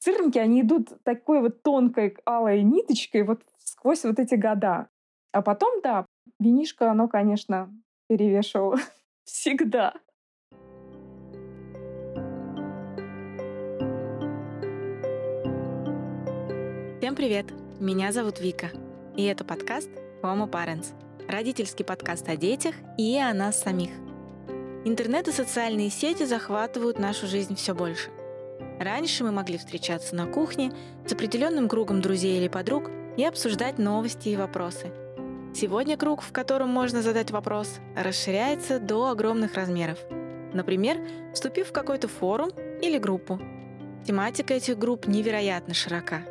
цирники, они идут такой вот тонкой алой ниточкой вот сквозь вот эти года. А потом, да, винишко, оно, конечно, перевешивало всегда. Всем привет! Меня зовут Вика, и это подкаст Homo Parents, родительский подкаст о детях и о нас самих. Интернет и социальные сети захватывают нашу жизнь все больше. Раньше мы могли встречаться на кухне с определенным кругом друзей или подруг и обсуждать новости и вопросы. Сегодня круг, в котором можно задать вопрос, расширяется до огромных размеров. Например, вступив в какой-то форум или группу. Тематика этих групп невероятно широка.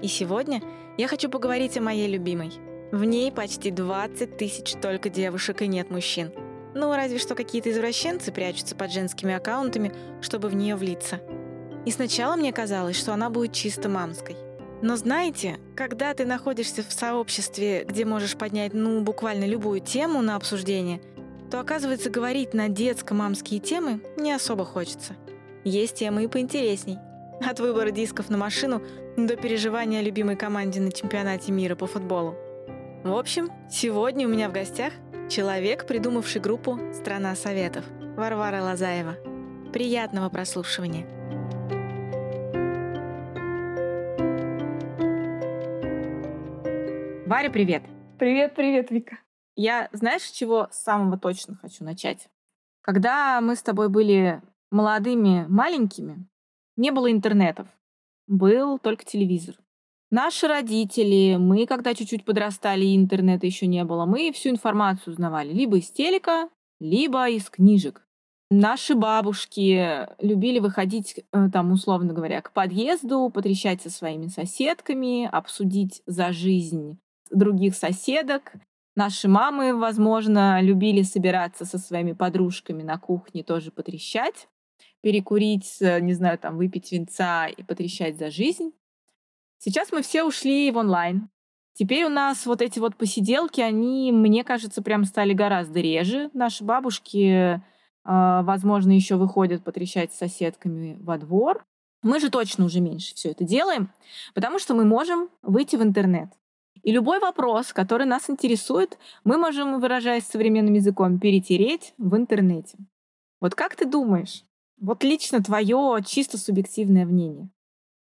И сегодня я хочу поговорить о моей любимой. В ней почти 20 тысяч только девушек и нет мужчин. Ну, разве что какие-то извращенцы прячутся под женскими аккаунтами, чтобы в нее влиться – и сначала мне казалось, что она будет чисто мамской. Но знаете, когда ты находишься в сообществе, где можешь поднять, ну, буквально любую тему на обсуждение, то, оказывается, говорить на детско-мамские темы не особо хочется. Есть темы и поинтересней. От выбора дисков на машину до переживания любимой команде на чемпионате мира по футболу. В общем, сегодня у меня в гостях человек, придумавший группу «Страна Советов» Варвара Лазаева. Приятного прослушивания! Варя, привет. Привет, привет, Вика. Я, знаешь, с чего самого точно хочу начать? Когда мы с тобой были молодыми, маленькими, не было интернетов. Был только телевизор. Наши родители, мы, когда чуть-чуть подрастали, интернета еще не было, мы всю информацию узнавали либо из телека, либо из книжек. Наши бабушки любили выходить, э, там, условно говоря, к подъезду, потрещать со своими соседками, обсудить за жизнь других соседок. Наши мамы, возможно, любили собираться со своими подружками на кухне тоже потрещать, перекурить, не знаю, там, выпить винца и потрещать за жизнь. Сейчас мы все ушли в онлайн. Теперь у нас вот эти вот посиделки, они, мне кажется, прям стали гораздо реже. Наши бабушки, а, возможно, еще выходят потрещать с соседками во двор. Мы же точно уже меньше все это делаем, потому что мы можем выйти в интернет. И любой вопрос, который нас интересует, мы можем, выражаясь современным языком, перетереть в интернете. Вот как ты думаешь, вот лично твое чисто субъективное мнение,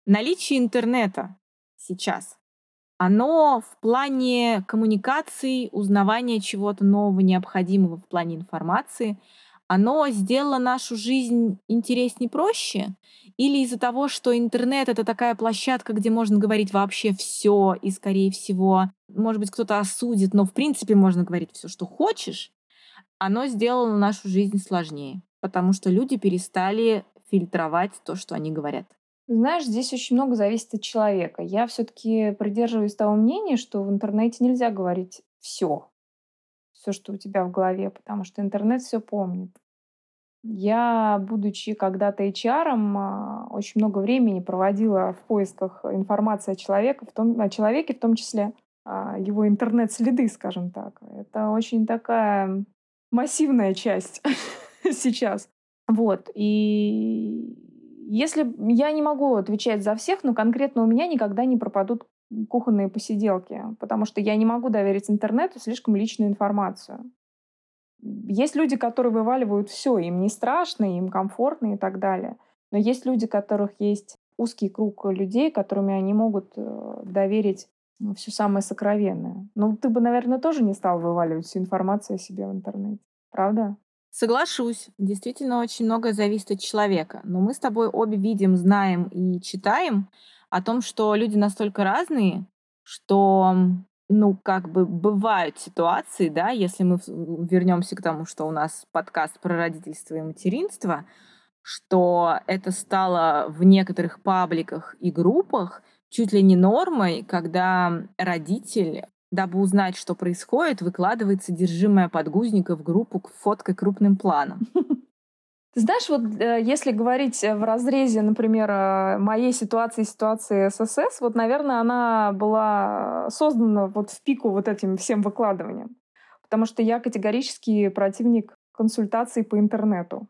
наличие интернета сейчас, оно в плане коммуникации, узнавания чего-то нового, необходимого в плане информации – оно сделало нашу жизнь интереснее, проще? Или из-за того, что интернет — это такая площадка, где можно говорить вообще все, и, скорее всего, может быть, кто-то осудит, но, в принципе, можно говорить все, что хочешь, оно сделало нашу жизнь сложнее, потому что люди перестали фильтровать то, что они говорят. Знаешь, здесь очень много зависит от человека. Я все-таки придерживаюсь того мнения, что в интернете нельзя говорить все все, что у тебя в голове, потому что интернет все помнит. Я, будучи когда-то HR, а, очень много времени проводила в поисках информации о человеке, в том, о человеке, в том числе а, его интернет-следы, скажем так. Это очень такая массивная часть сейчас. Вот. И если я не могу отвечать за всех, но конкретно у меня никогда не пропадут кухонные посиделки, потому что я не могу доверить интернету слишком личную информацию. Есть люди, которые вываливают все, им не страшно, им комфортно и так далее. Но есть люди, которых есть узкий круг людей, которыми они могут э, доверить ну, все самое сокровенное. Ну, ты бы, наверное, тоже не стал вываливать всю информацию о себе в интернете, правда? Соглашусь. Действительно, очень многое зависит от человека. Но мы с тобой обе видим, знаем и читаем, о том, что люди настолько разные, что ну, как бы бывают ситуации, да, если мы вернемся к тому, что у нас подкаст про родительство и материнство, что это стало в некоторых пабликах и группах чуть ли не нормой, когда родитель, дабы узнать, что происходит, выкладывает содержимое подгузника в группу фоткой крупным планом. Ты знаешь, вот э, если говорить в разрезе, например, э, моей ситуации ситуации ССС, вот, наверное, она была создана вот в пику вот этим всем выкладыванием. Потому что я категорически противник консультаций по интернету.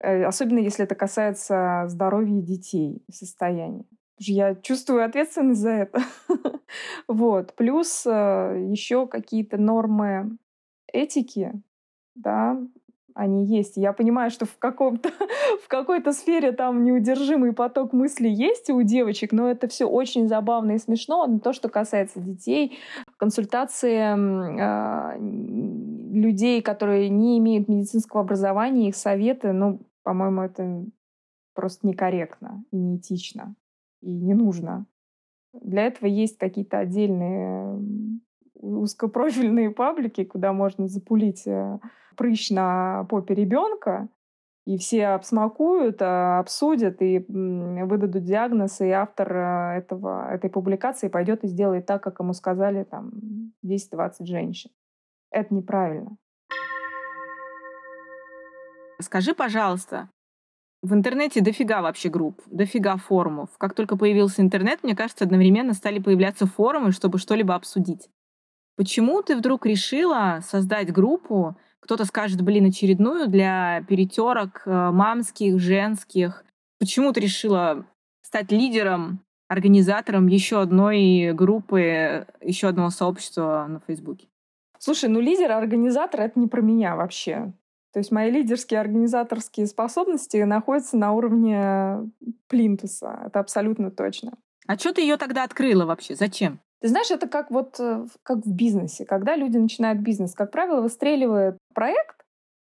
Э, особенно если это касается здоровья детей, состояния. Я чувствую ответственность за это. вот. Плюс э, еще какие-то нормы этики, да, они есть. Я понимаю, что в, каком-то, в какой-то сфере там неудержимый поток мыслей есть у девочек, но это все очень забавно и смешно. Но то, что касается детей, консультации э, людей, которые не имеют медицинского образования, их советы, ну, по-моему, это просто некорректно и неэтично, и не нужно. Для этого есть какие-то отдельные узкопрофильные паблики, куда можно запулить э, прыщ на попе ребенка, и все обсмакуют, а, обсудят и выдадут диагноз, и автор э, этого, этой публикации пойдет и сделает так, как ему сказали там 10-20 женщин. Это неправильно. Скажи, пожалуйста, в интернете дофига вообще групп, дофига форумов. Как только появился интернет, мне кажется, одновременно стали появляться форумы, чтобы что-либо обсудить. Почему ты вдруг решила создать группу, кто-то скажет, блин, очередную для перетерок э, мамских, женских? Почему ты решила стать лидером, организатором еще одной группы, еще одного сообщества на Фейсбуке? Слушай, ну лидер, организатор — это не про меня вообще. То есть мои лидерские организаторские способности находятся на уровне плинтуса. Это абсолютно точно. А что ты ее тогда открыла вообще? Зачем? Ты знаешь, это как вот э, как в бизнесе. Когда люди начинают бизнес, как правило, выстреливает проект.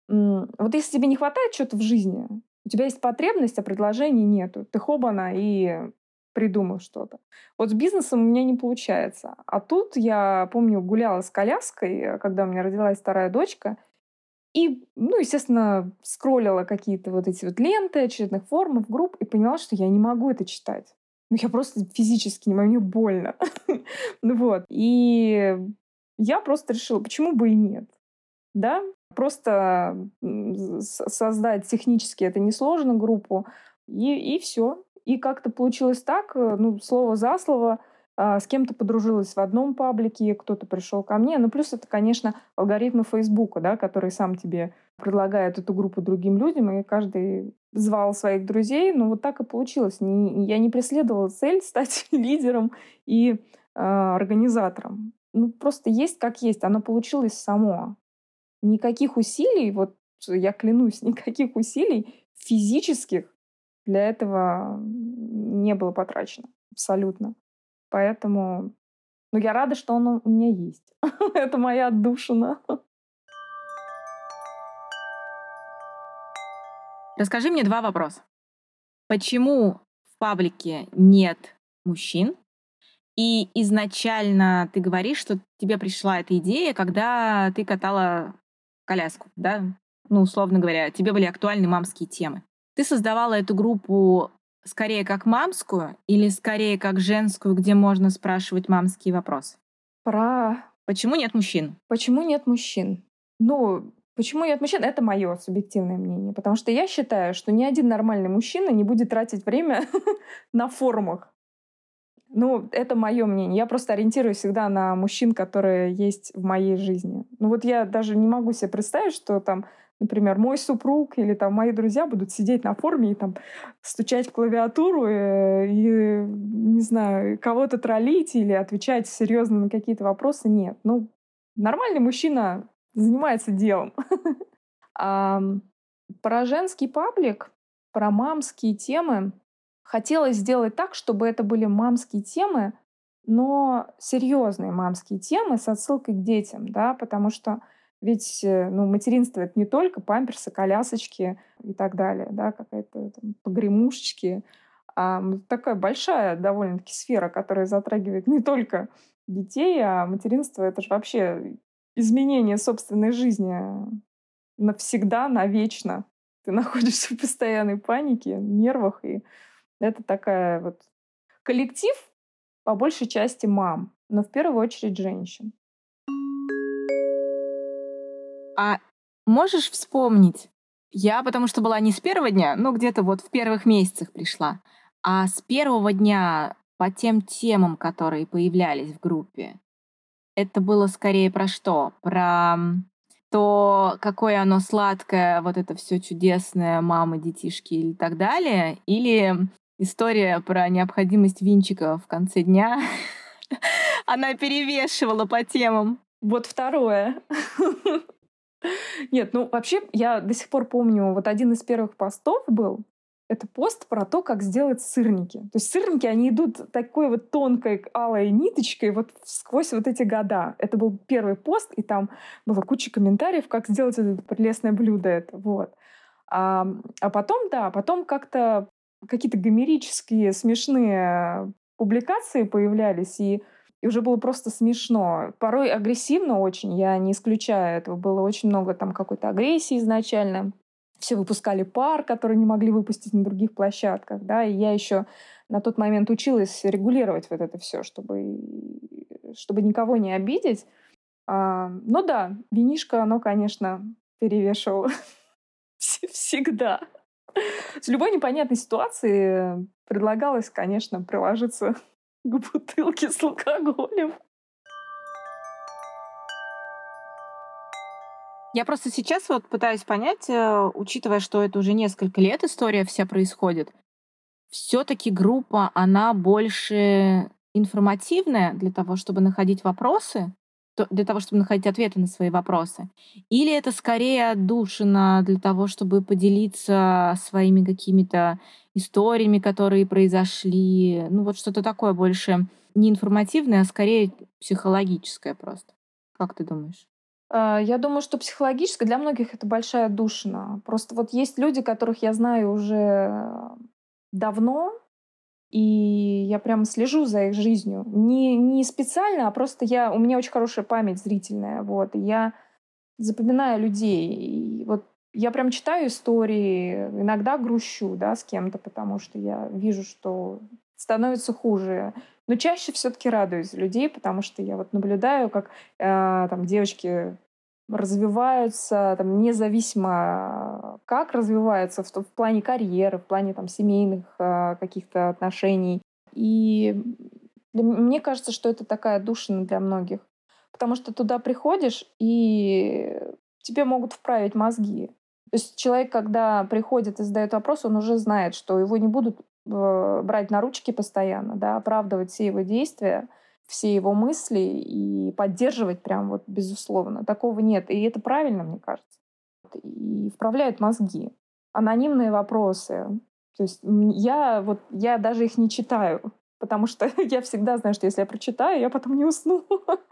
Вот если тебе не хватает чего-то в жизни, у тебя есть потребность, а предложений нету. Ты хобана и придумал что-то. Вот с бизнесом у меня не получается. А тут я, помню, гуляла с коляской, когда у меня родилась вторая дочка, и, ну, естественно, скроллила какие-то вот эти вот ленты очередных форумов, групп, и поняла, что я не могу это читать. Ну, я просто физически не могу, мне больно. ну вот. И я просто решила, почему бы и нет. Да, просто создать технически это несложно группу, и, и все. И как-то получилось так, э, ну, слово за слово, с кем-то подружилась в одном паблике, кто-то пришел ко мне. Ну, плюс это, конечно, алгоритмы Фейсбука, да, который сам тебе предлагает эту группу другим людям, и каждый звал своих друзей. Ну, вот так и получилось. Я не преследовала цель стать лидером и э, организатором. Ну, просто есть как есть. Оно получилось само. Никаких усилий, вот я клянусь, никаких усилий физических для этого не было потрачено. Абсолютно. Поэтому ну, я рада, что он у меня есть. Это моя отдушина. Расскажи мне два вопроса. Почему в паблике нет мужчин? И изначально ты говоришь, что тебе пришла эта идея, когда ты катала коляску, да? Ну, условно говоря, тебе были актуальны мамские темы. Ты создавала эту группу скорее как мамскую или скорее как женскую, где можно спрашивать мамские вопросы? Про... Почему нет мужчин? Почему нет мужчин? Ну, почему нет мужчин? Это мое субъективное мнение. Потому что я считаю, что ни один нормальный мужчина не будет тратить время на форумах. Ну, это мое мнение. Я просто ориентируюсь всегда на мужчин, которые есть в моей жизни. Ну вот я даже не могу себе представить, что там например, мой супруг или там мои друзья будут сидеть на форуме и там стучать в клавиатуру э, и, не знаю, кого-то троллить или отвечать серьезно на какие-то вопросы. Нет. Ну, нормальный мужчина занимается делом. про женский паблик, про мамские темы хотелось сделать так, чтобы это были мамские темы, но серьезные мамские темы с отсылкой к детям, да, потому что ведь э, ну, материнство — это не только памперсы, колясочки и так далее, да, какая-то там погремушечки, а такая большая довольно-таки сфера, которая затрагивает не только детей, а материнство — это же вообще изменение собственной жизни навсегда, навечно. Ты находишься в постоянной панике, нервах, и это такая вот коллектив, по большей части мам, но в первую очередь женщин. А можешь вспомнить? Я потому что была не с первого дня, но где-то вот в первых месяцах пришла, а с первого дня по тем темам, которые появлялись в группе. Это было скорее про что? Про то какое оно сладкое, вот это все чудесное, мамы, детишки и так далее, или история про необходимость винчика в конце дня, она перевешивала по темам. Вот второе. Нет, ну вообще я до сих пор помню, вот один из первых постов был, это пост про то, как сделать сырники. То есть сырники, они идут такой вот тонкой алой ниточкой вот сквозь вот эти года. Это был первый пост, и там была куча комментариев, как сделать это прелестное блюдо. Это, вот. А, а потом, да, потом как-то какие-то гомерические смешные публикации появлялись, и, и уже было просто смешно. Порой агрессивно очень, я не исключаю этого. Было очень много там какой-то агрессии изначально все выпускали пар, который не могли выпустить на других площадках, да, и я еще на тот момент училась регулировать вот это все, чтобы, чтобы никого не обидеть. А, ну да, винишко, оно, конечно, перевешивало всегда. С любой непонятной ситуации предлагалось, конечно, приложиться к бутылке с алкоголем. Я просто сейчас вот пытаюсь понять, э, учитывая, что это уже несколько лет история вся происходит, все-таки группа, она больше информативная для того, чтобы находить вопросы, для того, чтобы находить ответы на свои вопросы? Или это скорее отдушина для того, чтобы поделиться своими какими-то историями, которые произошли? Ну вот что-то такое больше не информативное, а скорее психологическое просто. Как ты думаешь? А, я думаю, что психологически для многих это большая душина. Просто вот есть люди, которых я знаю уже давно, и я прям слежу за их жизнью. Не, не специально, а просто я, у меня очень хорошая память зрительная. Вот, и я запоминаю людей. И вот я прям читаю истории, иногда грущу да, с кем-то, потому что я вижу, что становится хуже. Но чаще все-таки радуюсь людей, потому что я вот наблюдаю, как э, там девочки развиваются там, независимо как развиваются в, в плане карьеры, в плане там, семейных э, каких-то отношений. И для, мне кажется, что это такая душина для многих. Потому что туда приходишь, и тебе могут вправить мозги. То есть человек, когда приходит и задает вопрос, он уже знает, что его не будут э, брать на ручки постоянно, да, оправдывать все его действия, все его мысли и поддерживать прям вот безусловно. Такого нет. И это правильно, мне кажется. И вправляют мозги. Анонимные вопросы. То есть я вот я даже их не читаю, потому что я всегда знаю, что если я прочитаю, я потом не усну.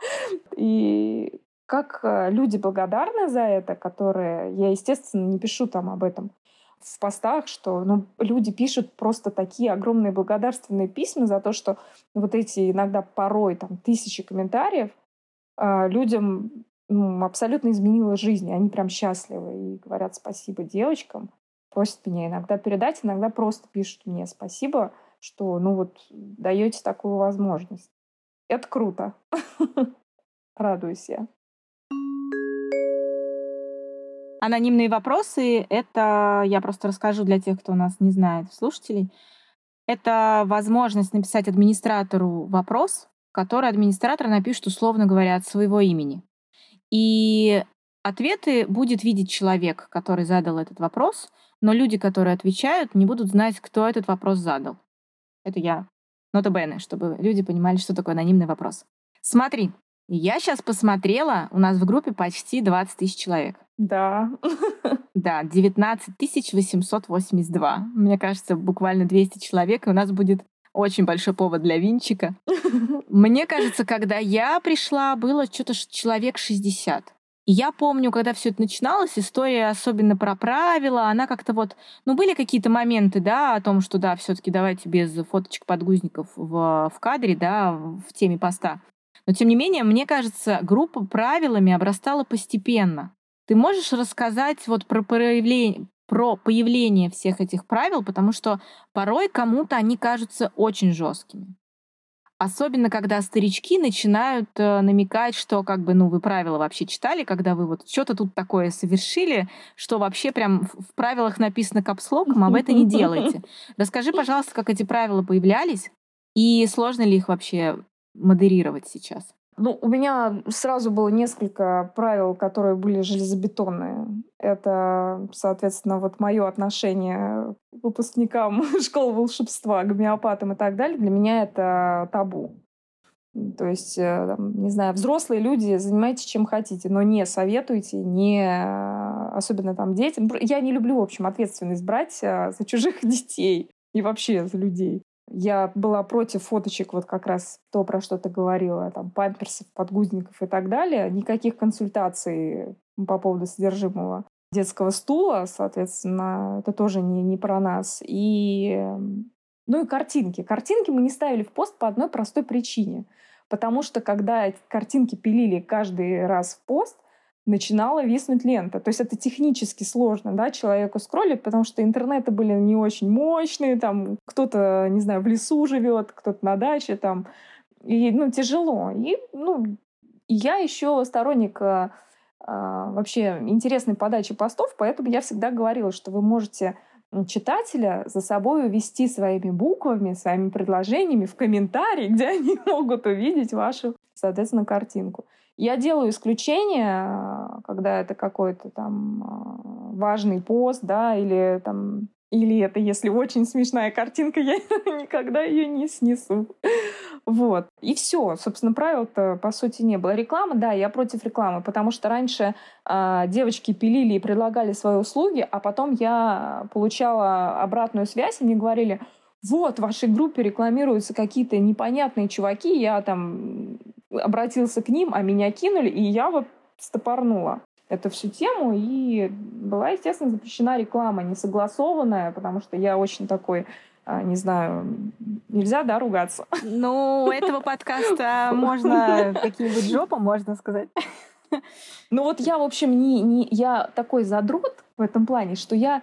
И как э, люди благодарны за это, которые... Я, естественно, не пишу там об этом в постах, что ну, люди пишут просто такие огромные благодарственные письма за то, что вот эти иногда порой там тысячи комментариев э, людям ну, абсолютно изменило жизнь. Они прям счастливы и говорят спасибо девочкам. Просят меня иногда передать, иногда просто пишут мне спасибо, что ну вот даете такую возможность. Это круто. Радуюсь я. Анонимные вопросы — это, я просто расскажу для тех, кто нас не знает, слушателей, это возможность написать администратору вопрос, который администратор напишет, условно говоря, от своего имени. И ответы будет видеть человек, который задал этот вопрос, но люди, которые отвечают, не будут знать, кто этот вопрос задал. Это я. Нота Бене, чтобы люди понимали, что такое анонимный вопрос. Смотри, я сейчас посмотрела, у нас в группе почти 20 тысяч человек. Да. Да, 19 882. Мне кажется, буквально 200 человек, и у нас будет очень большой повод для винчика. Мне кажется, когда я пришла, было что-то человек 60. И я помню, когда все это начиналось, история особенно про правила, она как-то вот, ну, были какие-то моменты, да, о том, что, да, все таки давайте без фоточек подгузников в, в кадре, да, в теме поста. Но, тем не менее, мне кажется, группа правилами обрастала постепенно. Ты можешь рассказать вот про проявление, про появление всех этих правил, потому что порой кому-то они кажутся очень жесткими. Особенно, когда старички начинают э, намекать, что как бы, ну, вы правила вообще читали, когда вы вот что-то тут такое совершили, что вообще прям в правилах написано капслоком, а вы это не делаете. Расскажи, пожалуйста, как эти правила появлялись и сложно ли их вообще модерировать сейчас? Ну, у меня сразу было несколько правил, которые были железобетонные. Это, соответственно, вот мое отношение к выпускникам школы волшебства, гомеопатам и так далее. Для меня это табу. То есть, э, не знаю, взрослые люди, занимайтесь чем хотите, но не советуйте, не особенно там детям. Я не люблю, в общем, ответственность брать э, за чужих детей и вообще за людей. Я была против фоточек, вот как раз то, про что ты говорила, там, памперсов, подгузников и так далее. Никаких консультаций по поводу содержимого детского стула, соответственно, это тоже не, не про нас. И, ну и картинки. Картинки мы не ставили в пост по одной простой причине. Потому что когда картинки пилили каждый раз в пост, начинала виснуть лента. То есть это технически сложно, да, человеку скроллить, потому что интернеты были не очень мощные, там кто-то, не знаю, в лесу живет, кто-то на даче, там, и, ну, тяжело. И, ну, я еще сторонник а, а, вообще интересной подачи постов, поэтому я всегда говорила, что вы можете читателя за собой увести своими буквами, своими предложениями в комментарии, где они могут увидеть вашу, соответственно, картинку. Я делаю исключение, когда это какой-то там а, важный пост, да, или там или это, если очень смешная картинка, я никогда ее не снесу. Вот. И все. Собственно, правил-то, по сути, не было. Реклама, да, я против рекламы, потому что раньше э, девочки пилили и предлагали свои услуги, а потом я получала обратную связь, и мне говорили, вот, в вашей группе рекламируются какие-то непонятные чуваки, я там обратился к ним, а меня кинули, и я вот стопорнула эту всю тему, и была, естественно, запрещена реклама несогласованная, потому что я очень такой не знаю, нельзя, да, ругаться? Ну, этого подкаста можно какие-нибудь жопы, можно сказать. Ну вот я, в общем, не, не, я такой задрот в этом плане, что я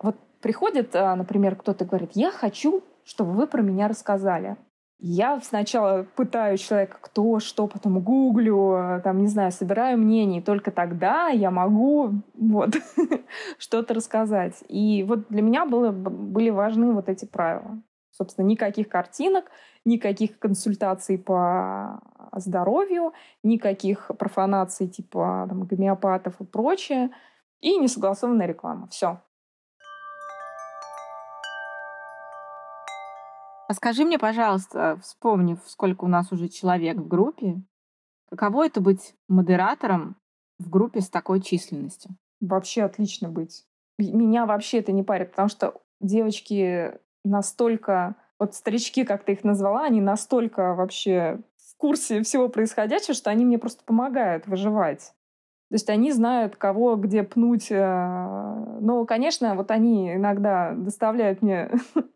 вот приходит, а, например, кто-то говорит, я хочу, чтобы вы про меня рассказали. Я сначала пытаю человека, кто, что, потом гуглю, там, не знаю, собираю мнение, и только тогда я могу вот что-то рассказать. И вот для меня было, были важны вот эти правила. Собственно, никаких картинок, никаких консультаций по здоровью, никаких профанаций типа там, гомеопатов и прочее, и несогласованная реклама. Все. А скажи мне, пожалуйста, вспомнив, сколько у нас уже человек в группе, каково это быть модератором в группе с такой численностью? Вообще отлично быть. Меня вообще это не парит, потому что девочки настолько, вот старички, как ты их назвала, они настолько вообще в курсе всего происходящего, что они мне просто помогают выживать. То есть они знают, кого где пнуть. Э, но, конечно, вот они иногда доставляют мне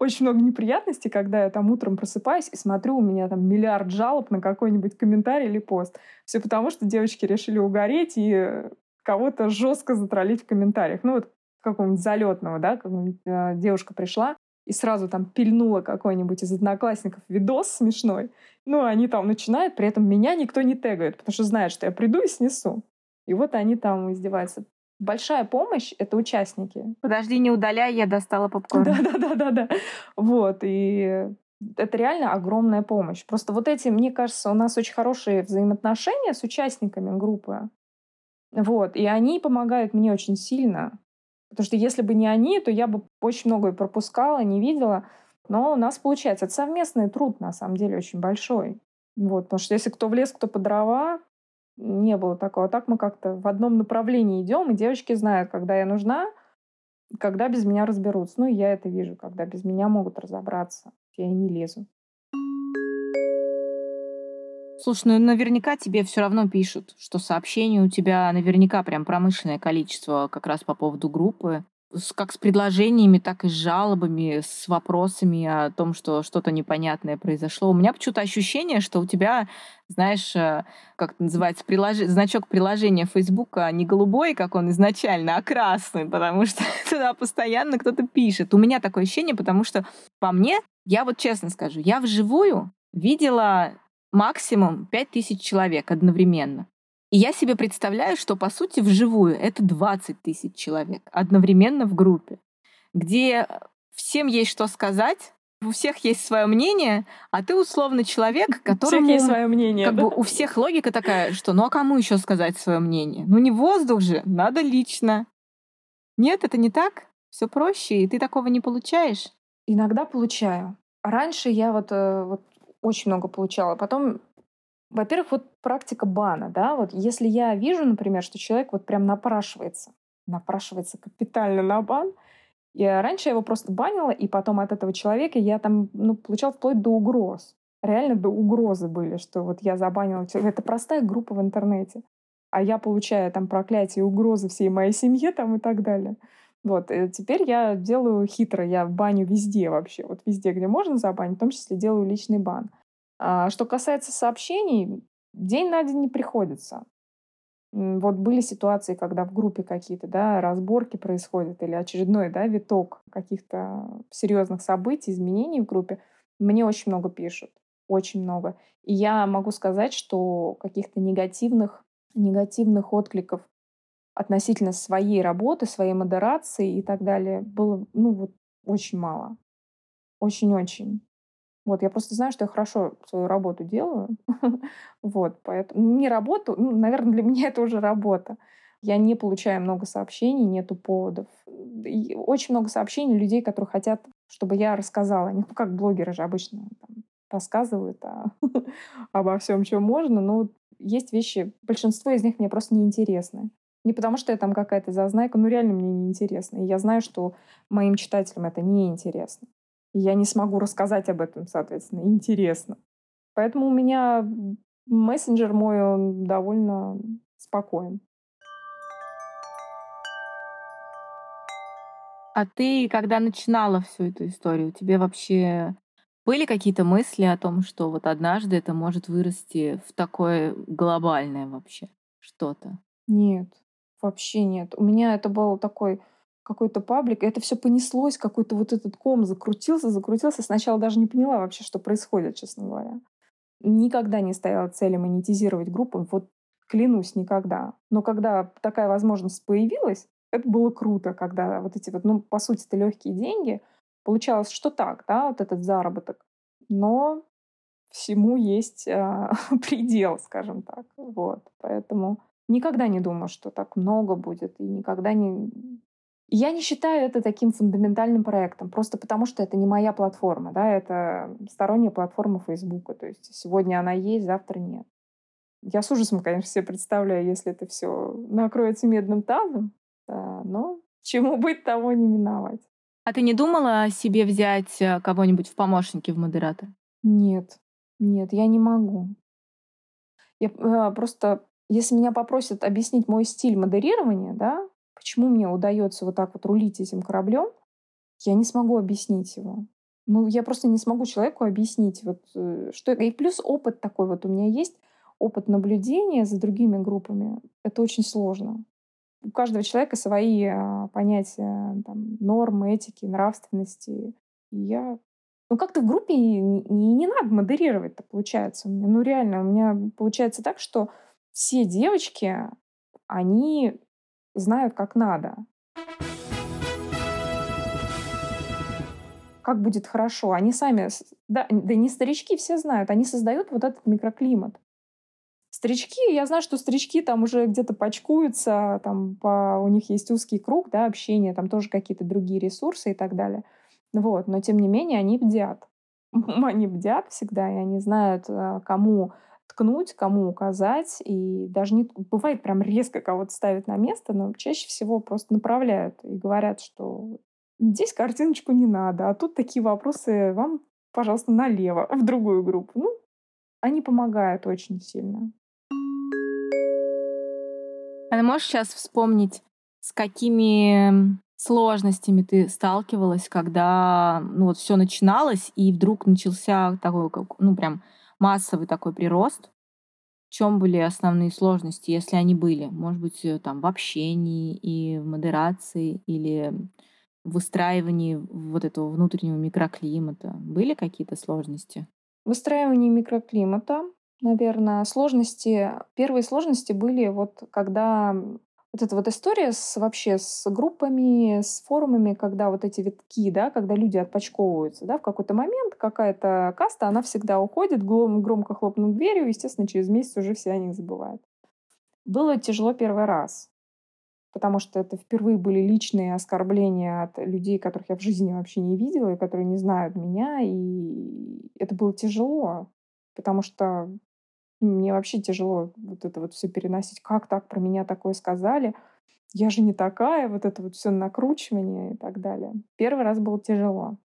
очень много неприятностей, когда я там утром просыпаюсь и смотрю, у меня там миллиард жалоб на какой-нибудь комментарий или пост. Все потому, что девочки решили угореть и кого-то жестко затроллить в комментариях. Ну вот какого-нибудь залетного, да, как э, девушка пришла и сразу там пильнула какой-нибудь из одноклассников видос смешной. Ну, они там начинают, при этом меня никто не тегает, потому что знают, что я приду и снесу. И вот они там издеваются. Большая помощь — это участники. Подожди, не удаляй, я достала попкорн. Да-да-да-да-да. Вот, и это реально огромная помощь. Просто вот эти, мне кажется, у нас очень хорошие взаимоотношения с участниками группы. Вот, и они помогают мне очень сильно. Потому что если бы не они, то я бы очень многое пропускала, не видела. Но у нас получается. Это совместный труд, на самом деле, очень большой. Вот, потому что если кто в лес, кто по дрова, не было такого. Так мы как-то в одном направлении идем, и девочки знают, когда я нужна, когда без меня разберутся. Ну, я это вижу, когда без меня могут разобраться. Я и не лезу. Слушай, ну наверняка тебе все равно пишут, что сообщений у тебя наверняка прям промышленное количество как раз по поводу группы как с предложениями, так и с жалобами, с вопросами о том, что что-то непонятное произошло. У меня почему-то ощущение, что у тебя, знаешь, э, как это называется, прилож... значок приложения Фейсбука не голубой, как он изначально, а красный, потому что туда постоянно кто-то пишет. У меня такое ощущение, потому что по мне, я вот честно скажу, я вживую видела максимум 5000 человек одновременно. И я себе представляю, что, по сути, вживую это 20 тысяч человек одновременно в группе, где всем есть что сказать, у всех есть свое мнение, а ты условно человек, который У всех есть свое мнение. Как да? бы у всех логика такая, что ну а кому еще сказать свое мнение? Ну не воздух же, надо лично. Нет, это не так. Все проще, и ты такого не получаешь. Иногда получаю. Раньше я вот, э, вот очень много получала. Потом, во-первых, вот практика бана, да, вот если я вижу, например, что человек вот прям напрашивается, напрашивается капитально на бан, и раньше я его просто банила, и потом от этого человека я там, ну, получал вплоть до угроз. Реально до угрозы были, что вот я забанила человека. Это простая группа в интернете. А я получаю там проклятие, угрозы всей моей семье там и так далее. Вот, и теперь я делаю хитро, я баню везде вообще, вот везде, где можно забанить, в том числе делаю личный бан. А что касается сообщений, день на день не приходится. Вот были ситуации, когда в группе какие-то да, разборки происходят или очередной да, виток каких-то серьезных событий, изменений в группе. Мне очень много пишут, очень много. И я могу сказать, что каких-то негативных, негативных откликов относительно своей работы, своей модерации и так далее было, ну, вот очень мало. Очень-очень. Вот, я просто знаю, что я хорошо свою работу делаю. вот, поэтому не работу, ну, наверное, для меня это уже работа. Я не получаю много сообщений, нету поводов. И очень много сообщений людей, которые хотят, чтобы я рассказала. Не ну, как блогеры же обычно там, рассказывают о, обо всем, чем можно, но есть вещи, большинство из них мне просто неинтересны. Не потому, что я там какая-то зазнайка, но реально мне неинтересно. И я знаю, что моим читателям это неинтересно. И я не смогу рассказать об этом, соответственно, интересно. Поэтому у меня мессенджер мой, он довольно спокоен. А ты, когда начинала всю эту историю, тебе вообще были какие-то мысли о том, что вот однажды это может вырасти в такое глобальное вообще что-то? Нет. Вообще нет. У меня это был такой какой-то паблик, и это все понеслось, какой-то вот этот ком закрутился, закрутился. Сначала даже не поняла вообще, что происходит, честно говоря. Никогда не стояла цели монетизировать группу, вот клянусь, никогда. Но когда такая возможность появилась, это было круто, когда вот эти вот, ну, по сути, это легкие деньги. Получалось, что так, да, вот этот заработок. Но всему есть э, предел, скажем так. Вот, поэтому Никогда не думала, что так много будет, и никогда не... Я не считаю это таким фундаментальным проектом, просто потому что это не моя платформа, да, это сторонняя платформа Фейсбука, то есть сегодня она есть, завтра нет. Я с ужасом, конечно, себе представляю, если это все накроется медным тазом, да, но чему быть, того не миновать. А ты не думала о себе взять э, кого-нибудь в помощники в модератор? Нет, нет, я не могу. Я э, просто если меня попросят объяснить мой стиль модерирования, да, почему мне удается вот так вот рулить этим кораблем, я не смогу объяснить его. Ну, я просто не смогу человеку объяснить, вот, э, что... И плюс опыт такой вот у меня есть, опыт наблюдения за другими группами. Это очень сложно. У каждого человека свои а, понятия там, нормы, этики, нравственности. Я... Ну, как-то в группе не, не, не надо модерировать-то, получается. Меня, ну, реально, у меня получается так, что все девочки, они знают, как надо. Как будет хорошо. Они сами, да, да не старички, все знают, они создают вот этот микроклимат. Старички, я знаю, что старички там уже где-то почкуются, там по, у них есть узкий круг да, общения, там тоже какие-то другие ресурсы и так далее. Вот, но тем не менее они бдят. Они бдят всегда, и они знают, э, кому ткнуть, кому указать. И даже не бывает прям резко кого-то ставить на место, но чаще всего просто направляют и говорят, что здесь картиночку не надо, а тут такие вопросы вам, пожалуйста, налево, в другую группу. Ну, они помогают очень сильно. А можешь сейчас вспомнить, с какими сложностями ты сталкивалась, когда ну, вот все начиналось, и вдруг начался такой, ну, прям массовый такой прирост. В чем были основные сложности, если они были? Может быть, э, там в общении и в модерации или в выстраивании вот этого внутреннего микроклимата? Были какие-то сложности? Выстраивание микроклимата, наверное, сложности. Первые сложности были вот когда вот эта вот история с вообще с группами, с форумами, когда вот эти витки, да, когда люди отпочковываются, да, в какой-то момент какая-то каста, она всегда уходит, громко хлопнув дверью, естественно, через месяц уже все о них забывают. Было тяжело первый раз, потому что это впервые были личные оскорбления от людей, которых я в жизни вообще не видела, и которые не знают меня, и это было тяжело, потому что мне вообще тяжело вот это вот все переносить. Как так про меня такое сказали? Я же не такая, вот это вот все накручивание и так далее. Первый раз было тяжело,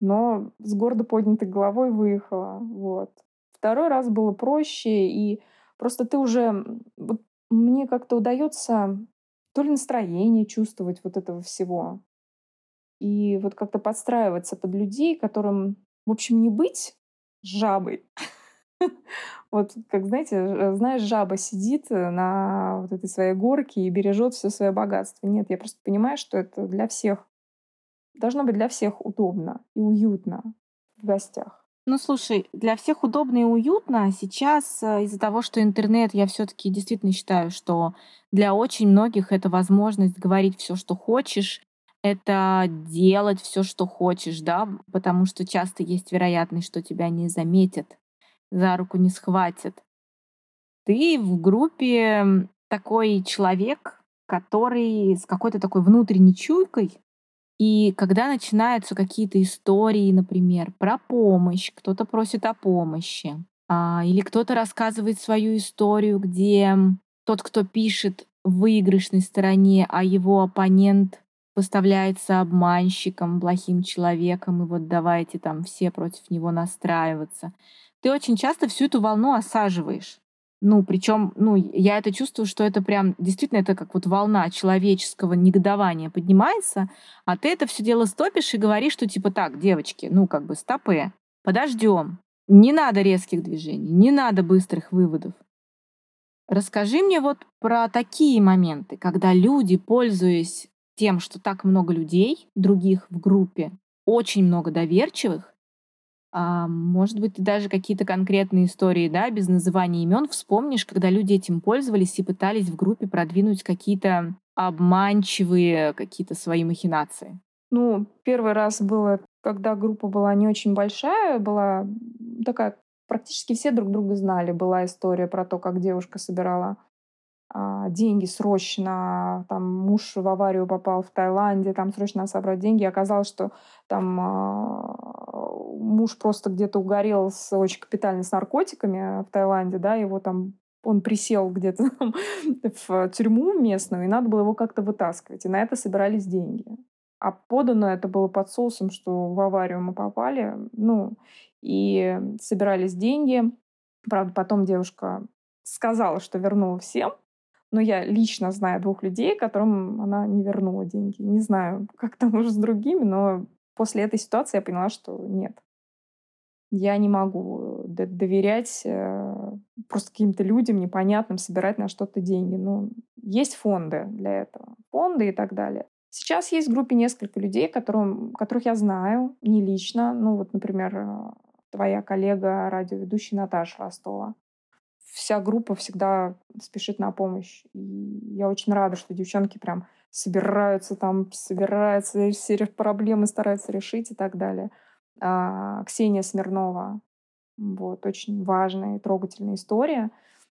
но с гордо поднятой головой выехала. Вот. Второй раз было проще, и просто ты уже... Вот мне как-то удается то ли настроение чувствовать вот этого всего, и вот как-то подстраиваться под людей, которым, в общем, не быть жабой, Вот, как знаете, э, знаешь, жаба сидит э, на вот этой своей горке и бережет все свое богатство. Нет, я просто понимаю, что это для всех должно быть для всех удобно и уютно в гостях. Ну, слушай, для всех удобно и уютно. Сейчас э, из-за того, что интернет, я все-таки действительно считаю, что для очень многих это возможность говорить все, что хочешь, это делать все, что хочешь, да, потому что часто есть вероятность, что тебя не заметят за руку не схватит. Ты в группе такой человек, который с какой-то такой внутренней чуйкой, и когда начинаются какие-то истории, например, про помощь, кто-то просит о помощи, а, или кто-то рассказывает свою историю, где тот, кто пишет в выигрышной стороне, а его оппонент выставляется обманщиком, плохим человеком, и вот давайте там все против него настраиваться ты очень часто всю эту волну осаживаешь. Ну, причем, ну, я это чувствую, что это прям действительно это как вот волна человеческого негодования поднимается, а ты это все дело стопишь и говоришь, что типа так, девочки, ну, как бы стопы, подождем, не надо резких движений, не надо быстрых выводов. Расскажи мне вот про такие моменты, когда люди, пользуясь тем, что так много людей, других в группе, очень много доверчивых, может быть, ты даже какие-то конкретные истории, да, без называния имен вспомнишь, когда люди этим пользовались и пытались в группе продвинуть какие-то обманчивые какие-то свои махинации? Ну, первый раз было, когда группа была не очень большая, была такая, практически все друг друга знали. Была история про то, как девушка собирала а, деньги срочно, там муж в аварию попал в Таиланде, там срочно надо собрать деньги. Оказалось, что там а, муж просто где-то угорел с, очень капитально с наркотиками в Таиланде, да, его там он присел где-то в тюрьму местную, и надо было его как-то вытаскивать. И на это собирались деньги. А подано это было под соусом, что в аварию мы попали. Ну, и собирались деньги. Правда, потом девушка сказала, что вернула всем. Но я лично знаю двух людей, которым она не вернула деньги. Не знаю, как там уже с другими, но после этой ситуации я поняла, что нет. Я не могу доверять э, просто каким-то людям непонятным, собирать на что-то деньги. Ну, есть фонды для этого. Фонды и так далее. Сейчас есть в группе несколько людей, которым, которых я знаю, не лично. Ну, вот, например, э, твоя коллега, радиоведущая Наташа Ростова вся группа всегда спешит на помощь. И я очень рада, что девчонки прям собираются там, собираются, все проблемы стараются решить и так далее. А, Ксения Смирнова. Вот, очень важная и трогательная история.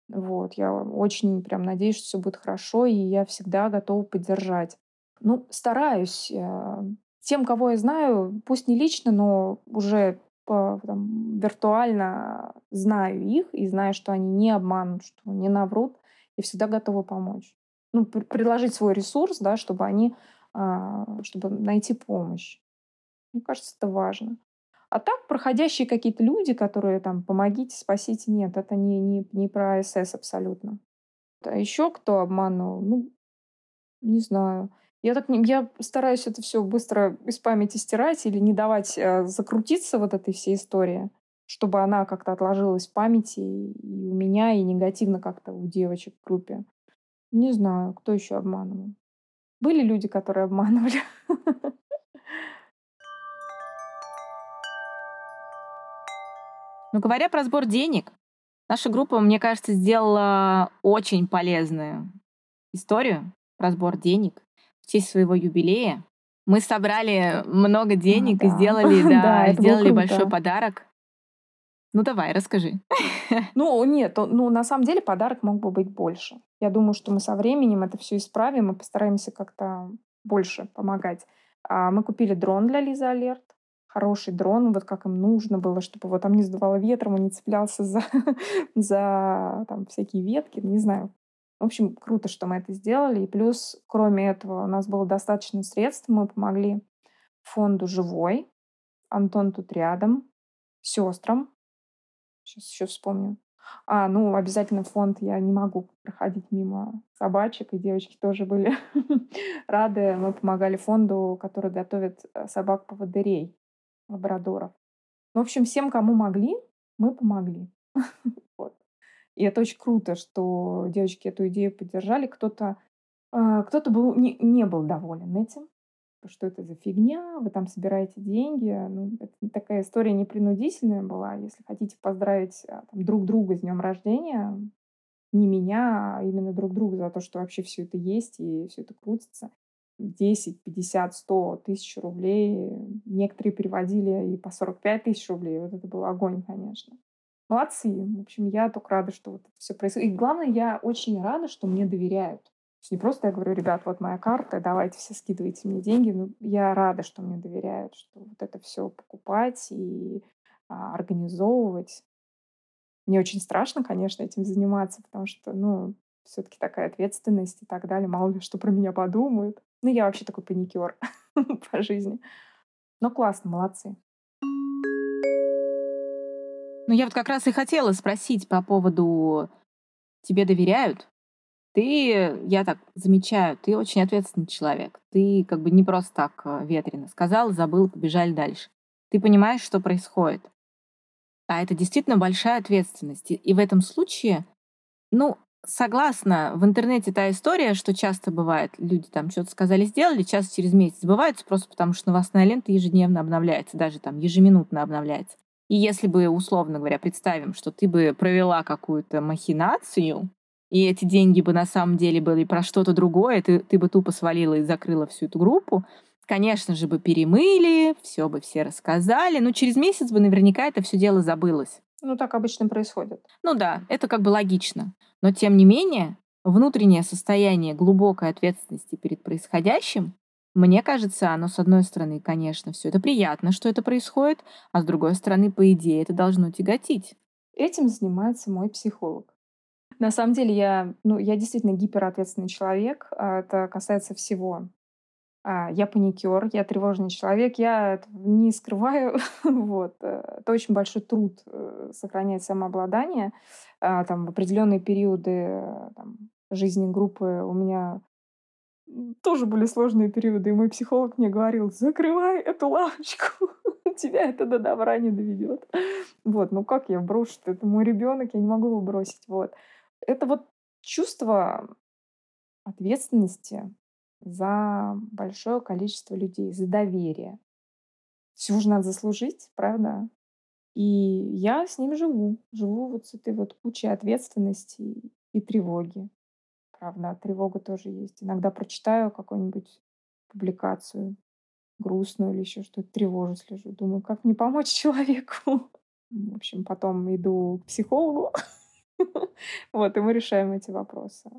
Вот, я очень прям надеюсь, что все будет хорошо, и я всегда готова поддержать. Ну, стараюсь. Э, тем, кого я знаю, пусть не лично, но уже там, виртуально знаю их и знаю, что они не обманут, что не наврут, и всегда готова помочь. Ну, предложить свой ресурс, да, чтобы они, а, чтобы найти помощь. Мне кажется, это важно. А так, проходящие какие-то люди, которые там помогите, спасите, нет, это не, не, не про СС абсолютно. А еще кто обманул? Ну, не знаю. Я так не, я стараюсь это все быстро из памяти стирать или не давать э, закрутиться вот этой всей истории, чтобы она как-то отложилась в памяти и у меня, и негативно как-то у девочек в группе. Не знаю, кто еще обманывал. Были люди, которые обманывали. Ну, говоря про сбор денег, наша группа, мне кажется, сделала очень полезное историю про сбор денег в честь своего юбилея. Мы собрали много А, денег и да. сделали, Да, да, сделали большой подарок. Ну давай, расскажи. Ну, нет, ну, на самом деле подарок мог бы быть больше. Я думаю, что мы со временем это все исправим и постараемся как-то больше помогать. А, Мы купили дрон для Лизы Алерт. Хороший дрон, вот как им нужно было, чтобы его там не сдувало ветром, он не цеплялся за, за там, всякие ветки, не знаю. В общем, круто, что мы это сделали. И плюс, кроме этого, у нас было достаточно средств. Мы помогли фонду «Живой». Антон тут рядом. Сестрам. Сейчас еще вспомню. А, ну, обязательно фонд. Я не могу проходить мимо собачек, и девочки тоже были рады. Мы помогали фонду, который готовит э, собак-поводырей, лабрадоров. Ну, в общем, всем, кому могли, мы помогли. И это очень круто, что девочки эту идею поддержали. Кто-то э, кто-то был, не, не был доволен этим. Что это за фигня? Вы там собираете деньги. Ну, это такая история непринудительная была. Если хотите поздравить а, там, друг друга с днем рождения, не меня, а именно друг друга за то, что вообще все это есть и все это крутится. 10, 50, 100 тысяч рублей. Некоторые переводили и по 45 тысяч рублей. Вот это был огонь, конечно. Молодцы. В общем, я только рада, что вот это все происходит. И главное, я очень рада, что мне доверяют. То есть не просто я говорю, ребят, вот моя карта, давайте все скидывайте мне деньги. Ну, я рада, что мне доверяют, что вот это все покупать и а, организовывать. Мне очень страшно, конечно, этим заниматься, потому что, ну, все-таки такая ответственность и так далее. Мало ли, что про меня подумают. Ну, я вообще такой паникер по жизни. Но классно, молодцы. Ну, я вот как раз и хотела спросить по поводу «тебе доверяют?» Ты, я так замечаю, ты очень ответственный человек. Ты как бы не просто так э, ветрено сказал, забыл, побежали дальше. Ты понимаешь, что происходит. А это действительно большая ответственность. И- в этом случае, ну, согласна, в интернете та история, что часто бывает, люди там что-то сказали, сделали, часто через месяц забываются, просто потому что новостная лента ежедневно обновляется, даже там ежеминутно обновляется. И если бы, условно говоря, представим, что ты бы провела какую-то махинацию, и эти деньги бы на самом деле были про что-то другое, ты, ты бы тупо свалила и закрыла всю эту группу, конечно же бы перемыли, все бы все рассказали, но через месяц бы наверняка это все дело забылось. Ну, так обычно происходит. Ну да, это как бы логично. Но тем не менее, внутреннее состояние глубокой ответственности перед происходящим, мне кажется, оно, с одной стороны, конечно, все это приятно, что это происходит, а с другой стороны, по идее, это должно тяготить. Этим занимается мой психолог. На самом деле я, ну, я действительно гиперответственный человек. а Это касается всего. А, Я паникер, я тревожный человек, я не скрываю. вот. э, Это очень большой труд э, сохранять самообладание. А, Там в определенные периоды э, там, жизни группы у меня тоже были сложные периоды, и мой психолог мне говорил, закрывай эту лавочку, тебя это до добра не доведет. Вот, ну как я брошу? Это мой ребенок, я не могу его бросить. Вот. Это вот чувство ответственности за большое количество людей, за доверие. Все же надо заслужить, правда? И я с ним живу. Живу вот с этой вот кучей ответственности и тревоги. Правда, тревога тоже есть. Иногда прочитаю какую-нибудь публикацию грустную или еще что-то, тревожусь, лежу. Думаю, как мне помочь человеку? В общем, потом иду к психологу. Вот, и мы решаем эти вопросы.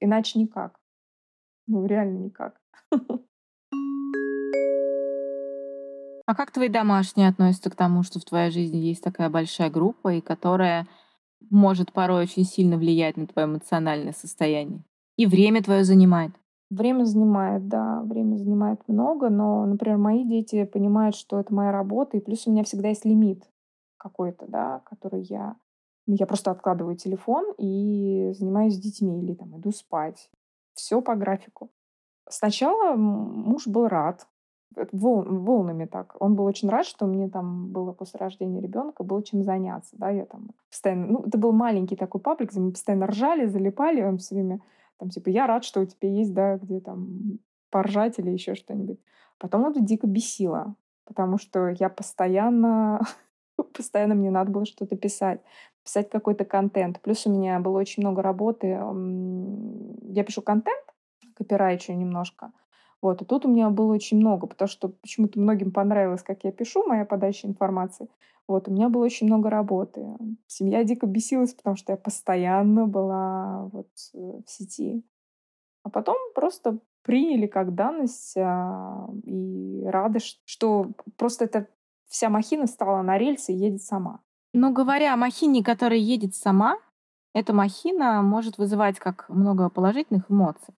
Иначе никак. Ну, реально никак. А как твои домашние относятся к тому, что в твоей жизни есть такая большая группа, и которая может порой очень сильно влиять на твое эмоциональное состояние? И время твое занимает. Время занимает, да, время занимает много, но, например, мои дети понимают, что это моя работа, и плюс у меня всегда есть лимит какой-то, да, который я... ну, Я просто откладываю телефон и занимаюсь с детьми или там иду спать. Все по графику. Сначала муж был рад, волнами так. Он был очень рад, что мне там было после рождения ребенка, было чем заняться, да, я там постоянно, ну, это был маленький такой паблик, где мы постоянно ржали, залипали, он все время там, типа, я рад, что у тебя есть, да, где там поржать или еще что-нибудь. Потом это дико бесило, потому что я постоянно Постоянно мне надо было что-то писать, писать какой-то контент. Плюс у меня было очень много работы. Я пишу контент, копирайчу немножко. Вот, и тут у меня было очень много, потому что почему-то многим понравилось, как я пишу, моя подача информации. Вот, у меня было очень много работы. Семья дико бесилась, потому что я постоянно была вот э, в сети. А потом просто приняли как данность а, и рады, что просто эта вся махина стала на рельсы и едет сама. Но говоря о махине, которая едет сама, эта махина может вызывать как много положительных эмоций,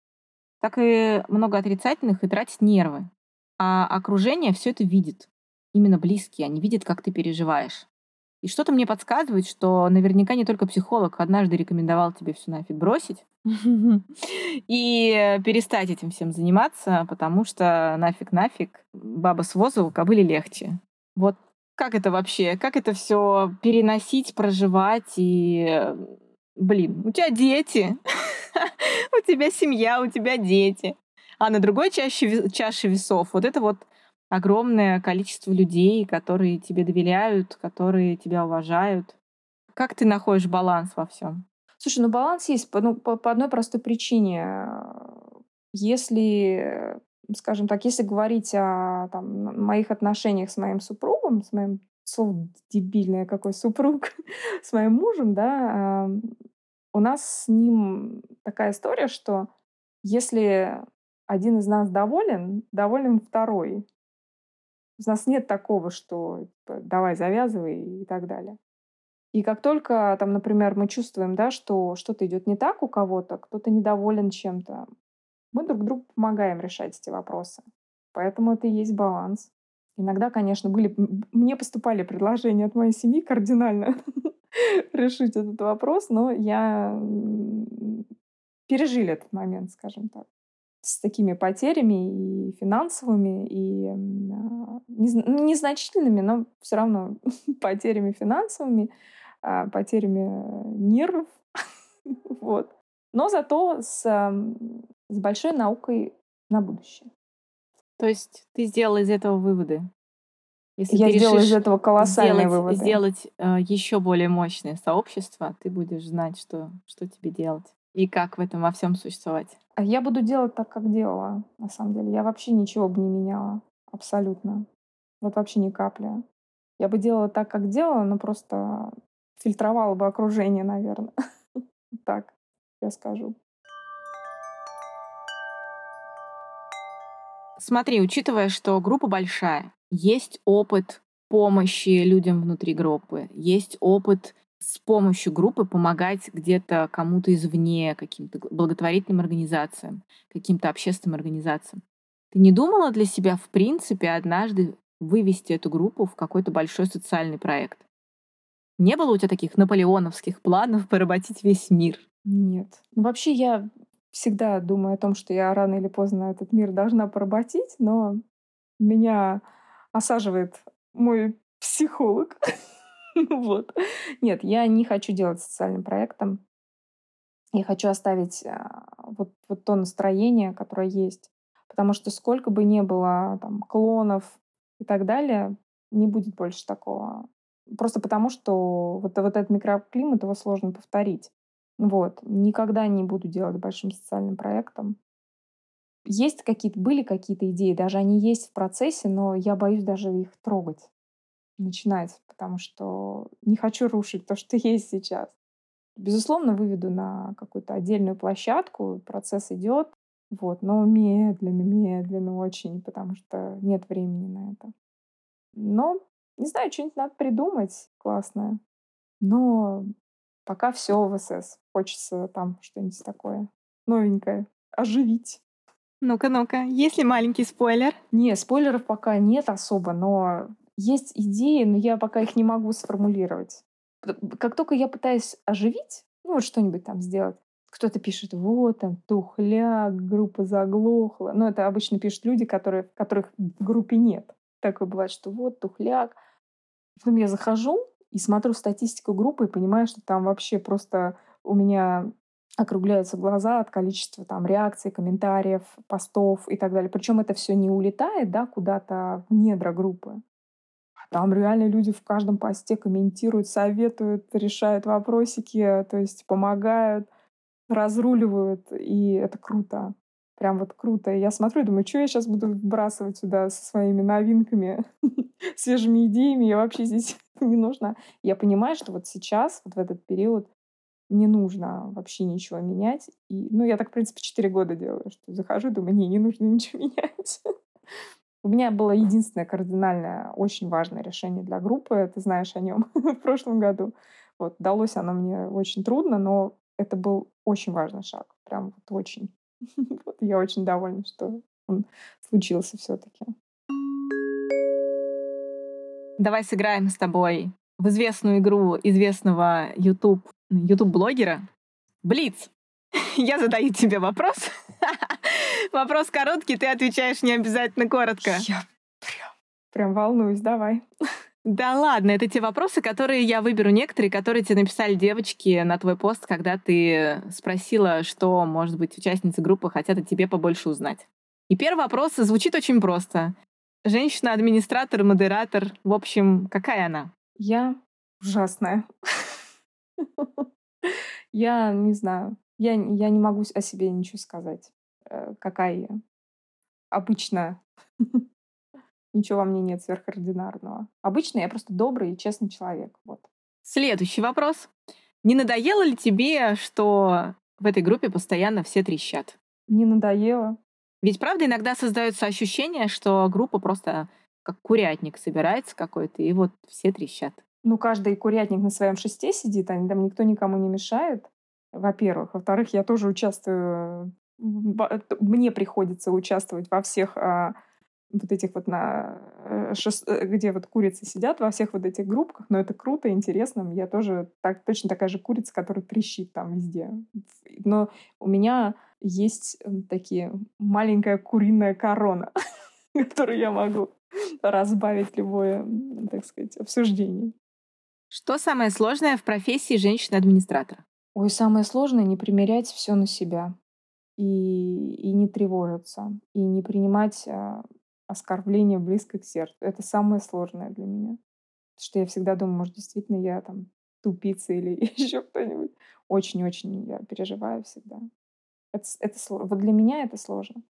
так и много отрицательных и тратить нервы. А окружение все это видит. Именно близкие, они видят, как ты переживаешь. И что-то мне подсказывает, что наверняка не только психолог однажды рекомендовал тебе все нафиг бросить и перестать этим всем заниматься, потому что нафиг-нафиг баба с возу кобыле легче. Вот как это вообще? Как это все переносить, проживать и... Блин, у тебя дети, у тебя семья, у тебя дети. А на другой чаще, чаше весов вот это вот огромное количество людей, которые тебе доверяют, которые тебя уважают. Как ты находишь баланс во всем? Слушай, ну баланс есть по, ну, по, по одной простой причине. Если, скажем так, если говорить о там, моих отношениях с моим супругом, с моим слово дебильное какой супруг, с моим мужем, да, у нас с ним такая история, что если один из нас доволен, доволен второй. У нас нет такого, что типа, давай завязывай и так далее. И как только, там, например, мы чувствуем, да, что что-то идет не так у кого-то, кто-то недоволен чем-то, мы друг другу помогаем решать эти вопросы. Поэтому это и есть баланс. Иногда, конечно, были... Мне поступали предложения от моей семьи кардинально решить этот вопрос, но я пережили этот момент, скажем так с такими потерями и финансовыми, и а, ну, незначительными, но все равно потерями финансовыми, а, потерями нервов. вот. Но зато с, с большой наукой на будущее. То есть ты сделала из этого выводы? Если Я сделала из этого колоссальные сделать, выводы. Сделать э, еще более мощное сообщество, ты будешь знать, что, что тебе делать и как в этом во всем существовать. А я буду делать так, как делала, на самом деле. Я вообще ничего бы не меняла. Абсолютно. Вот вообще ни капли. Я бы делала так, как делала, но просто фильтровала бы окружение, наверное. Так, я скажу. Смотри, учитывая, что группа большая, есть опыт помощи людям внутри группы, есть опыт с помощью группы помогать где-то кому-то извне, каким-то благотворительным организациям, каким-то общественным организациям. Ты не думала для себя, в принципе, однажды вывести эту группу в какой-то большой социальный проект? Не было у тебя таких наполеоновских планов поработить весь мир? Нет. Ну, вообще я всегда думаю о том, что я рано или поздно этот мир должна поработить, но меня осаживает мой психолог. Вот. Нет, я не хочу делать социальным проектом. Я хочу оставить а, вот, вот то настроение, которое есть. Потому что сколько бы ни было там, клонов и так далее, не будет больше такого. Просто потому, что вот, вот этот микроклимат, его сложно повторить. Вот. Никогда не буду делать большим социальным проектом. Есть какие-то, были какие-то идеи, даже они есть в процессе, но я боюсь даже их трогать начинать, потому что не хочу рушить то, что есть сейчас. Безусловно, выведу на какую-то отдельную площадку, процесс идет, вот, но медленно, медленно очень, потому что нет времени на это. Но, не знаю, что-нибудь надо придумать классное. Но пока все в СС. Хочется там что-нибудь такое новенькое оживить. Ну-ка, ну-ка, есть ли маленький спойлер? Не, спойлеров пока нет особо, но есть идеи, но я пока их не могу сформулировать. Как только я пытаюсь оживить, ну вот что-нибудь там сделать, кто-то пишет, вот там тухляк, группа заглохла. Но это обычно пишут люди, которые, которых в группе нет. Такое бывает, что вот тухляк. Потом я захожу и смотрю статистику группы и понимаю, что там вообще просто у меня округляются глаза от количества там реакций, комментариев, постов и так далее. Причем это все не улетает да, куда-то в недра группы Там реально люди в каждом посте комментируют, советуют, решают вопросики, то есть помогают, разруливают, и это круто. Прям вот круто. И я смотрю и думаю, что я сейчас буду вбрасывать сюда со своими новинками, свежими идеями, я вообще здесь не нужна. Я понимаю, что вот сейчас, вот в этот период, не нужно вообще ничего менять. И, ну, я так, в принципе, 4 года делаю, что захожу думаю, не, не нужно ничего менять. У меня было единственное кардинальное, очень важное решение для группы. Ты знаешь о нем в прошлом году. Вот, далось оно мне очень трудно, но это был очень важный шаг. Прям вот очень. Я очень довольна, что он случился все-таки. Давай сыграем с тобой в известную игру известного YouTube, YouTube-блогера Блиц. Я задаю тебе вопрос. Вопрос короткий, ты отвечаешь не обязательно коротко. Я прям, прям волнуюсь, давай. Да ладно, это те вопросы, которые я выберу некоторые, которые тебе написали девочки на твой пост, когда ты спросила, что, может быть, участницы группы хотят о тебе побольше узнать. И первый вопрос звучит очень просто. Женщина-администратор, модератор, в общем, какая она? Я ужасная. Я не знаю. Я, я не могу о себе ничего сказать. Э, какая я. Обычная. Ничего во мне нет сверхординарного. Обычно я просто добрый и честный человек. Вот. Следующий вопрос. Не надоело ли тебе, что в этой группе постоянно все трещат? Не надоело. Ведь, правда, иногда создается ощущение, что группа просто как курятник собирается какой-то, и вот все трещат. Ну, каждый курятник на своем шесте сидит, а там никто никому не мешает, во-первых. Во-вторых, я тоже участвую, мне приходится участвовать во всех а, вот этих вот на э, шест... Э, где вот курицы сидят во всех вот этих группках, но это круто, интересно. Я тоже так, точно такая же курица, которая трещит там везде. Но у меня есть такие маленькая куриная корона, которую я могу разбавить любое, так сказать, обсуждение. Что самое сложное в профессии женщины-администратора? Ой, самое сложное не примерять все на себя и, и не тревожиться, и не принимать а, оскорбление близко к сердцу. Это самое сложное для меня. Потому что я всегда думаю, может, действительно я там тупица или еще кто-нибудь. Очень-очень я переживаю всегда. Это, это, вот для меня это сложно.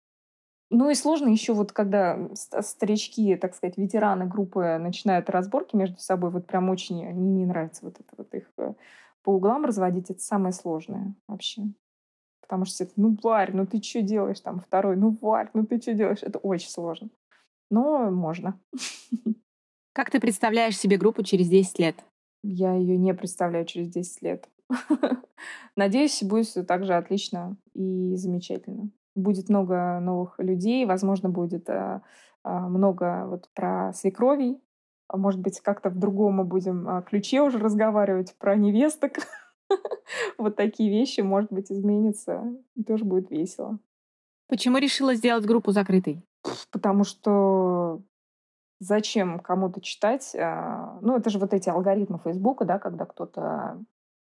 Ну и сложно еще вот, когда старички, так сказать, ветераны группы начинают разборки между собой, вот прям очень не, не нравится вот это вот их э, по углам разводить, это самое сложное вообще. Потому что это, ну, Варь, ну ты что делаешь там? Второй, ну, Варь, ну ты что делаешь? Это очень сложно но можно. Как ты представляешь себе группу через 10 лет? Я ее не представляю через 10 лет. Надеюсь, будет все так же отлично и замечательно. Будет много новых людей, возможно, будет а, а, много вот про свекровей. А может быть, как-то в другом мы будем а, ключе уже разговаривать про невесток. вот такие вещи, может быть, изменятся, и тоже будет весело. Почему решила сделать группу закрытой? Потому что зачем кому-то читать? А, ну, это же вот эти алгоритмы Фейсбука, да, когда кто-то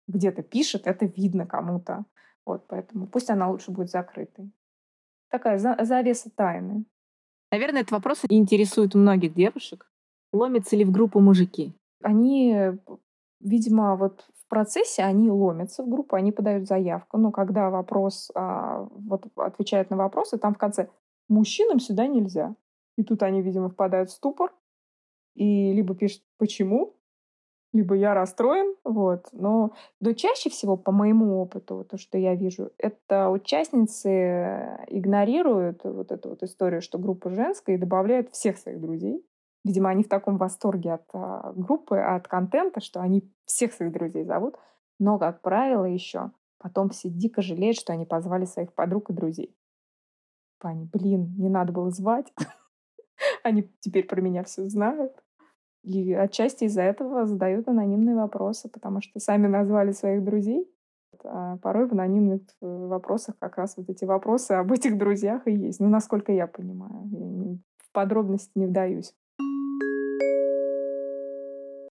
где-то пишет, это видно кому-то. Вот, поэтому пусть она лучше будет закрытой. Такая за завеса тайны. Наверное, этот вопрос интересует многих девушек. Ломятся ли в группу мужики? Они, видимо, вот в процессе они ломятся в группу, они подают заявку. Но когда вопрос, а, вот отвечают на вопросы, там в конце Мужчинам сюда нельзя. И тут они, видимо, впадают в ступор и либо пишут «почему?», либо «я расстроен», вот. Но, но чаще всего, по моему опыту, то, что я вижу, это участницы игнорируют вот эту вот историю, что группа женская, и добавляют всех своих друзей. Видимо, они в таком восторге от а, группы, от контента, что они всех своих друзей зовут. Но, как правило, еще потом все дико жалеют, что они позвали своих подруг и друзей. Пани, блин, не надо было звать. Они теперь про меня все знают. И отчасти из-за этого задают анонимные вопросы, потому что сами назвали своих друзей. А порой в анонимных э, вопросах как раз вот эти вопросы об этих друзьях и есть. Ну, насколько я понимаю. Я в подробности не вдаюсь.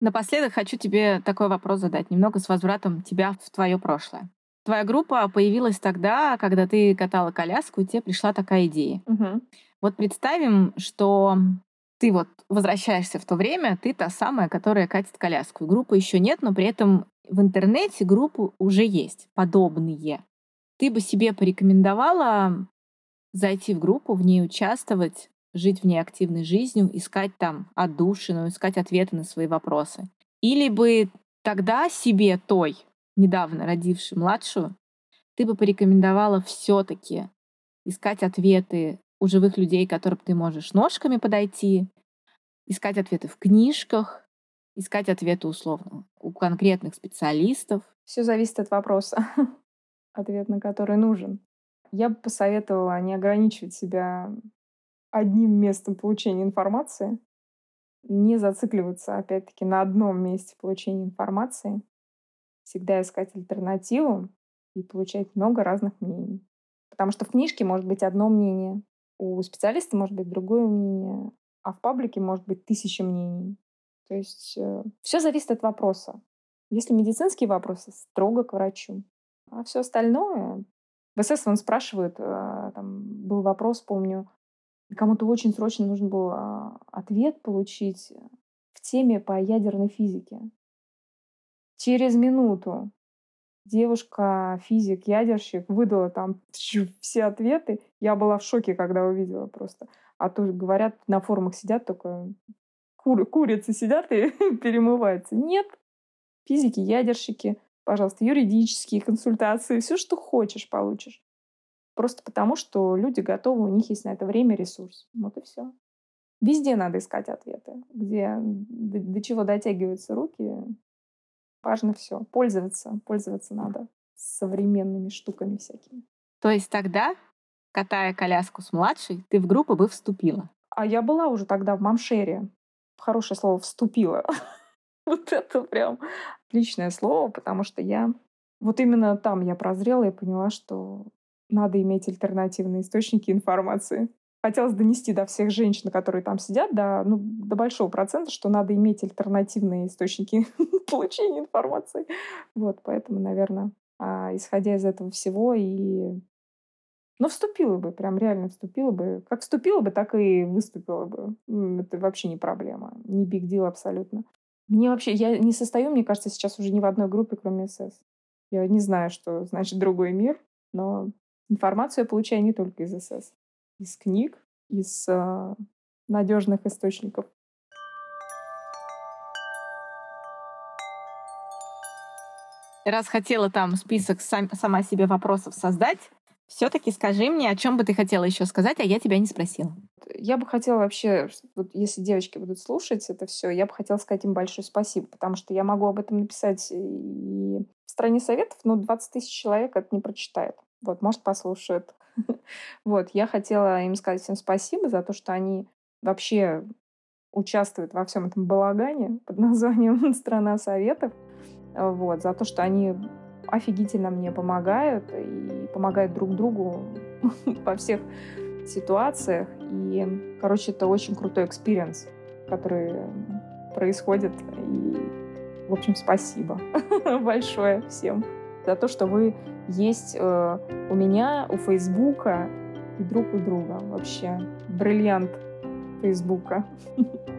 Напоследок хочу тебе такой вопрос задать, немного с возвратом тебя в твое прошлое. Твоя группа появилась тогда, когда ты катала коляску, и тебе пришла такая идея. Мгм. Вот представим, что ты вот возвращаешься в то время, ты та самая, которая катит коляску. И группы еще нет, но при этом в интернете группы уже есть, подобные. Ты бы себе порекомендовала зайти в группу, в ней участвовать, жить в ней активной жизнью, искать там отдушину, искать ответы на свои вопросы. Или бы тогда себе той, недавно родившей младшую, ты бы порекомендовала все-таки искать ответы у живых людей, к которым ты можешь ножками подойти, искать ответы в книжках, искать ответы условно у конкретных специалистов. Все зависит от вопроса, ответ на который нужен. Я бы посоветовала не ограничивать себя одним местом получения информации, не зацикливаться, опять-таки, на одном месте получения информации, всегда искать альтернативу и получать много разных мнений. Потому что в книжке может быть одно мнение, у специалиста может быть другое мнение, а в паблике может быть тысяча мнений. То есть э, все зависит от вопроса. Если медицинские вопросы, строго к врачу. А все остальное... В СС он спрашивает, э, там был вопрос, помню, кому-то очень срочно нужен был э, ответ получить в теме по ядерной физике. Через минуту девушка, физик, ядерщик выдала там все ответы. Я была в шоке, когда увидела просто. А то говорят, на форумах сидят только кур, курицы сидят и перемываются. Нет. Физики, ядерщики, пожалуйста, юридические консультации, все, что хочешь, получишь. Просто потому, что люди готовы, у них есть на это время, ресурс. Вот и все. Везде надо искать ответы, где до, до чего дотягиваются руки, важно все. Пользоваться, пользоваться надо современными штуками всякими. То есть тогда, катая коляску с младшей, ты в группу бы вступила? А я была уже тогда в Мамшере. Хорошее слово «вступила». Вот это прям отличное слово, потому что я... Вот именно там я прозрела и поняла, что надо иметь альтернативные источники информации хотелось донести до всех женщин, которые там сидят, до, ну, до большого процента, что надо иметь альтернативные источники получения информации. Вот, поэтому, наверное, а, исходя из этого всего и ну, вступила бы, прям реально вступила бы. Как вступила бы, так и выступила бы. Это вообще не проблема. Не биг дел абсолютно. Мне вообще, я не состою, мне кажется, сейчас уже ни в одной группе, кроме СС. Я не знаю, что значит другой мир, но информацию я получаю не только из СС из книг, из э, надежных источников. Раз хотела там список сам, сама себе вопросов создать, все-таки скажи мне, о чем бы ты хотела еще сказать, а я тебя не спросила. Я бы хотела вообще, вот если девочки будут слушать это все, я бы хотела сказать им большое спасибо, потому что я могу об этом написать и в стране советов, но 20 тысяч человек это не прочитает. Вот, может, послушают. Вот, я хотела им сказать всем спасибо за то, что они вообще участвуют во всем этом балагане под названием «Страна Советов». Вот, за то, что они офигительно мне помогают и помогают друг другу во всех ситуациях. И, короче, это очень крутой experience, который происходит. И, в общем, спасибо большое всем за то, что вы есть э, у меня, у Фейсбука и друг у друга. Вообще бриллиант Фейсбука.